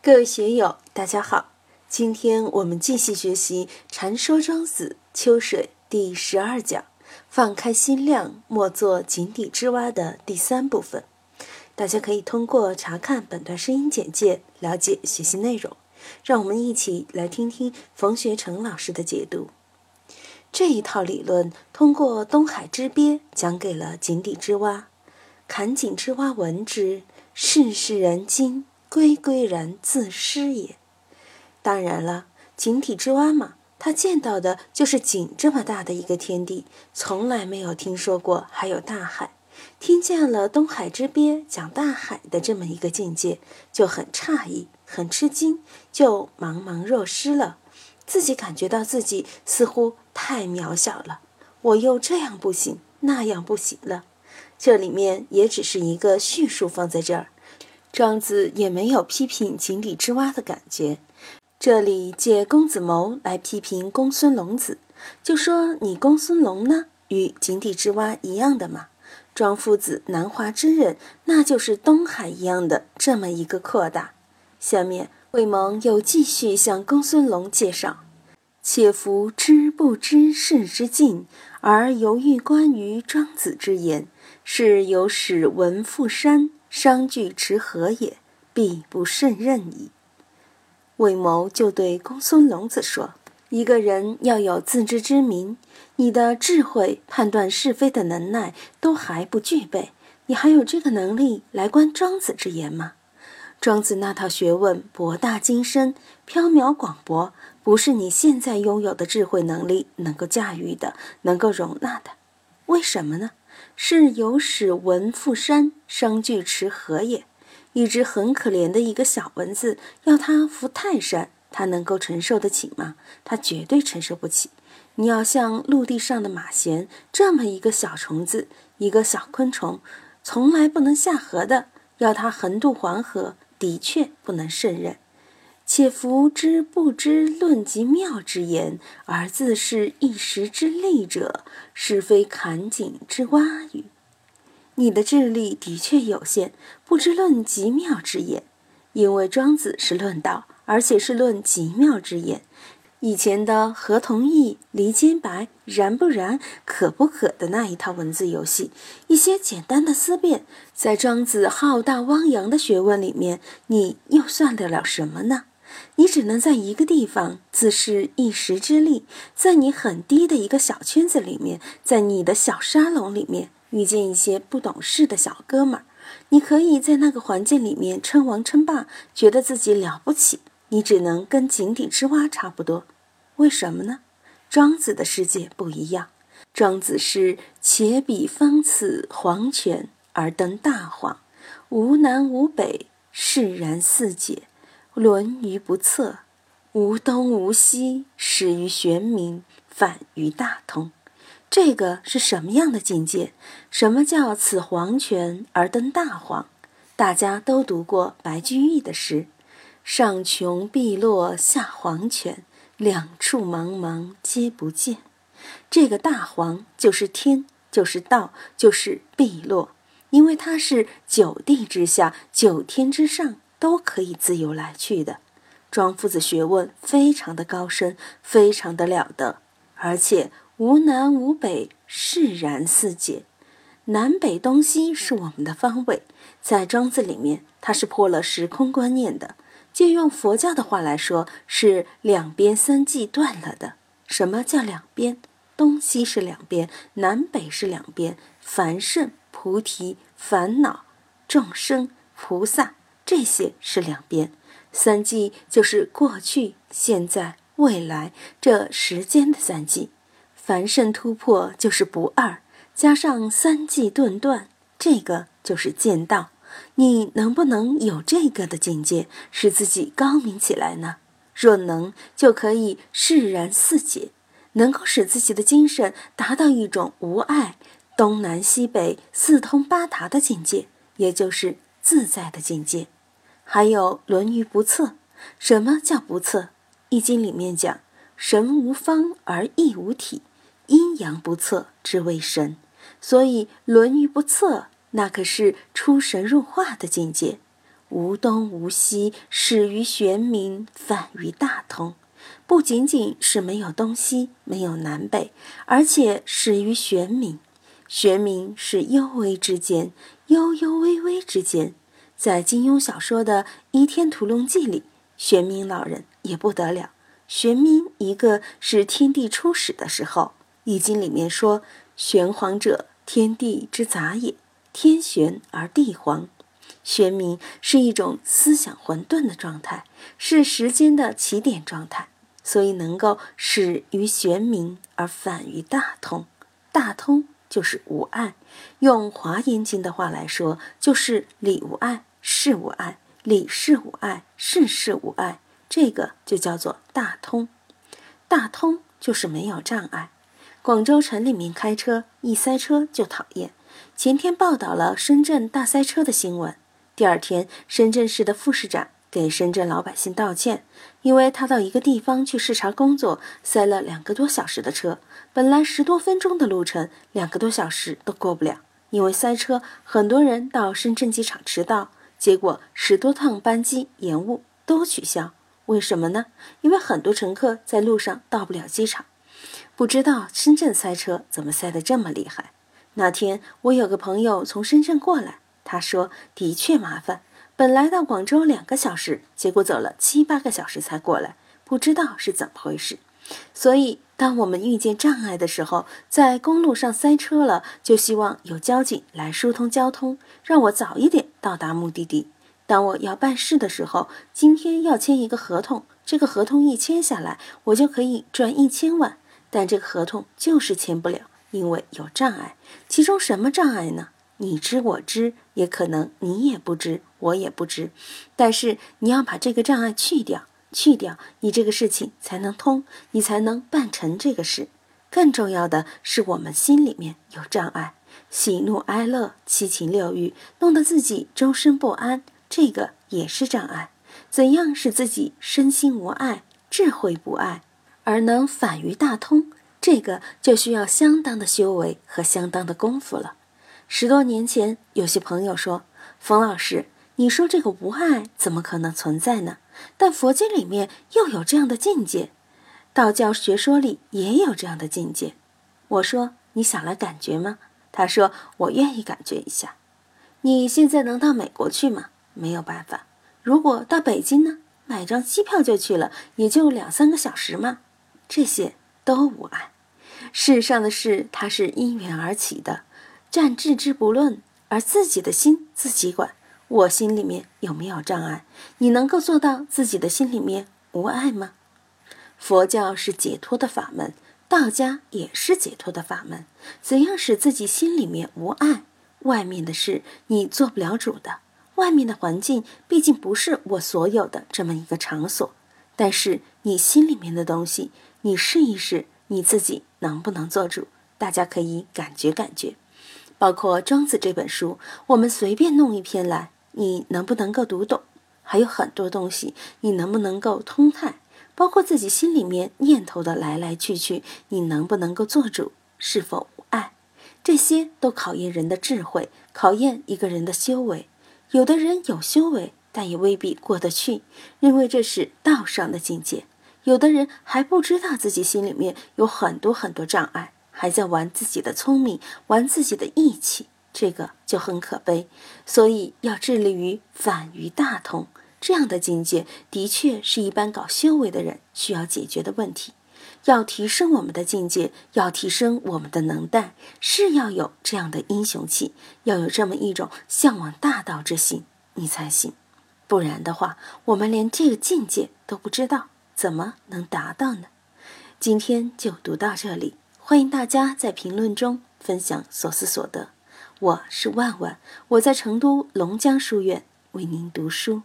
各位学友，大家好！今天我们继续学习《禅说庄子·秋水》第十二讲“放开心量，莫做井底之蛙”的第三部分。大家可以通过查看本段声音简介了解学习内容。让我们一起来听听冯学成老师的解读。这一套理论通过东海之鳖讲给了井底之蛙。坎井之蛙闻之，世世然惊，归归然自失也。当然了，井底之蛙嘛，他见到的就是井这么大的一个天地，从来没有听说过还有大海。听见了东海之鳖讲大海的这么一个境界，就很诧异，很吃惊，就茫茫若失了。自己感觉到自己似乎太渺小了，我又这样不行，那样不行了。这里面也只是一个叙述放在这儿，庄子也没有批评井底之蛙的感觉。这里借公子牟来批评公孙龙子，就说你公孙龙呢，与井底之蛙一样的嘛。庄夫子南华之人，那就是东海一样的这么一个扩大。下面魏蒙又继续向公孙龙介绍：且夫知不知事之境，而犹豫关于庄子之言，是有使闻父山商具持何也，必不胜任矣。魏谋就对公孙龙子说：“一个人要有自知之明。”你的智慧、判断是非的能耐都还不具备，你还有这个能力来观庄子之言吗？庄子那套学问博大精深、缥缈广博，不是你现在拥有的智慧能力能够驾驭的、能够容纳的。为什么呢？是有使文负山，商俱持何也？一只很可怜的一个小蚊子，要它扶泰山，它能够承受得起吗？它绝对承受不起。你要像陆地上的马衔这么一个小虫子，一个小昆虫，从来不能下河的，要它横渡黄河，的确不能胜任。且夫之不知论及妙之言，而自是一时之利者，是非坎井之蛙语。你的智力的确有限，不知论极妙之言，因为庄子是论道，而且是论极妙之言。以前的合同意、离间白、然不然、可不可的那一套文字游戏，一些简单的思辨，在庄子浩大汪洋的学问里面，你又算得了什么呢？你只能在一个地方自恃一时之力，在你很低的一个小圈子里面，在你的小沙龙里面遇见一些不懂事的小哥们儿，你可以在那个环境里面称王称霸，觉得自己了不起。你只能跟井底之蛙差不多，为什么呢？庄子的世界不一样。庄子是且比方此黄泉而登大黄，无南无北，释然四解，沦于不测，无东无西，始于玄冥，反于大通。这个是什么样的境界？什么叫此黄泉而登大黄？大家都读过白居易的诗。上穷碧落下黄泉，两处茫茫皆不见。这个大黄就是天，就是道，就是碧落，因为它是九地之下、九天之上都可以自由来去的。庄夫子学问非常的高深，非常的了得，而且无南无北，释然四解。南北东西是我们的方位，在庄子里面，它是破了时空观念的。借用佛教的话来说，是两边三际断了的。什么叫两边？东西是两边，南北是两边。凡圣、菩提、烦恼、众生、菩萨，这些是两边。三际就是过去、现在、未来这时间的三际。凡圣突破就是不二，加上三际顿断，这个就是见道。你能不能有这个的境界，使自己高明起来呢？若能，就可以释然四解，能够使自己的精神达到一种无碍、东南西北四通八达的境界，也就是自在的境界。还有《论语》不测，什么叫不测？《易经》里面讲：神无方而义无体，阴阳不测之谓神。所以《论语》不测。那可是出神入化的境界。无东无西，始于玄冥，反于大通。不仅仅是没有东西，没有南北，而且始于玄冥。玄冥是幽微之间，悠悠微微之间。在金庸小说的《倚天屠龙记》里，玄冥老人也不得了。玄冥一个是天地初始的时候，《易经》里面说：“玄黄者，天地之杂也。天玄而地黄。”玄冥是一种思想混沌的状态，是时间的起点状态，所以能够始于玄冥而反于大通。大通就是无碍。用《华严经》的话来说，就是理无碍，事无碍，理事无碍，事事无碍。这个就叫做大通。大通就是没有障碍。广州城里面开车一塞车就讨厌。前天报道了深圳大塞车的新闻。第二天，深圳市的副市长给深圳老百姓道歉，因为他到一个地方去视察工作，塞了两个多小时的车。本来十多分钟的路程，两个多小时都过不了，因为塞车，很多人到深圳机场迟到，结果十多趟班机延误都取消。为什么呢？因为很多乘客在路上到不了机场。不知道深圳塞车怎么塞得这么厉害。那天我有个朋友从深圳过来。他说：“的确麻烦，本来到广州两个小时，结果走了七八个小时才过来，不知道是怎么回事。所以，当我们遇见障碍的时候，在公路上塞车了，就希望有交警来疏通交通，让我早一点到达目的地。当我要办事的时候，今天要签一个合同，这个合同一签下来，我就可以赚一千万，但这个合同就是签不了，因为有障碍。其中什么障碍呢？”你知我知，也可能你也不知，我也不知。但是你要把这个障碍去掉，去掉，你这个事情才能通，你才能办成这个事。更重要的是，我们心里面有障碍，喜怒哀乐、七情六欲，弄得自己终身不安，这个也是障碍。怎样使自己身心无碍、智慧不碍，而能反于大通？这个就需要相当的修为和相当的功夫了。十多年前，有些朋友说：“冯老师，你说这个无爱怎么可能存在呢？但佛经里面又有这样的境界，道教学说里也有这样的境界。”我说：“你想来感觉吗？”他说：“我愿意感觉一下。”你现在能到美国去吗？没有办法。如果到北京呢？买张机票就去了，也就两三个小时嘛。这些都无碍。世上的事，它是因缘而起的。暂置之不论，而自己的心自己管。我心里面有没有障碍？你能够做到自己的心里面无碍吗？佛教是解脱的法门，道家也是解脱的法门。怎样使自己心里面无爱？外面的事你做不了主的，外面的环境毕竟不是我所有的这么一个场所。但是你心里面的东西，你试一试，你自己能不能做主？大家可以感觉感觉。包括《庄子》这本书，我们随便弄一篇来，你能不能够读懂？还有很多东西，你能不能够通泰？包括自己心里面念头的来来去去，你能不能够做主？是否无碍？这些都考验人的智慧，考验一个人的修为。有的人有修为，但也未必过得去，因为这是道上的境界。有的人还不知道自己心里面有很多很多障碍。还在玩自己的聪明，玩自己的义气，这个就很可悲。所以要致力于反于大同，这样的境界的确是一般搞修为的人需要解决的问题。要提升我们的境界，要提升我们的能耐，是要有这样的英雄气，要有这么一种向往大道之心，你才行。不然的话，我们连这个境界都不知道，怎么能达到呢？今天就读到这里。欢迎大家在评论中分享所思所得。我是万万，我在成都龙江书院为您读书。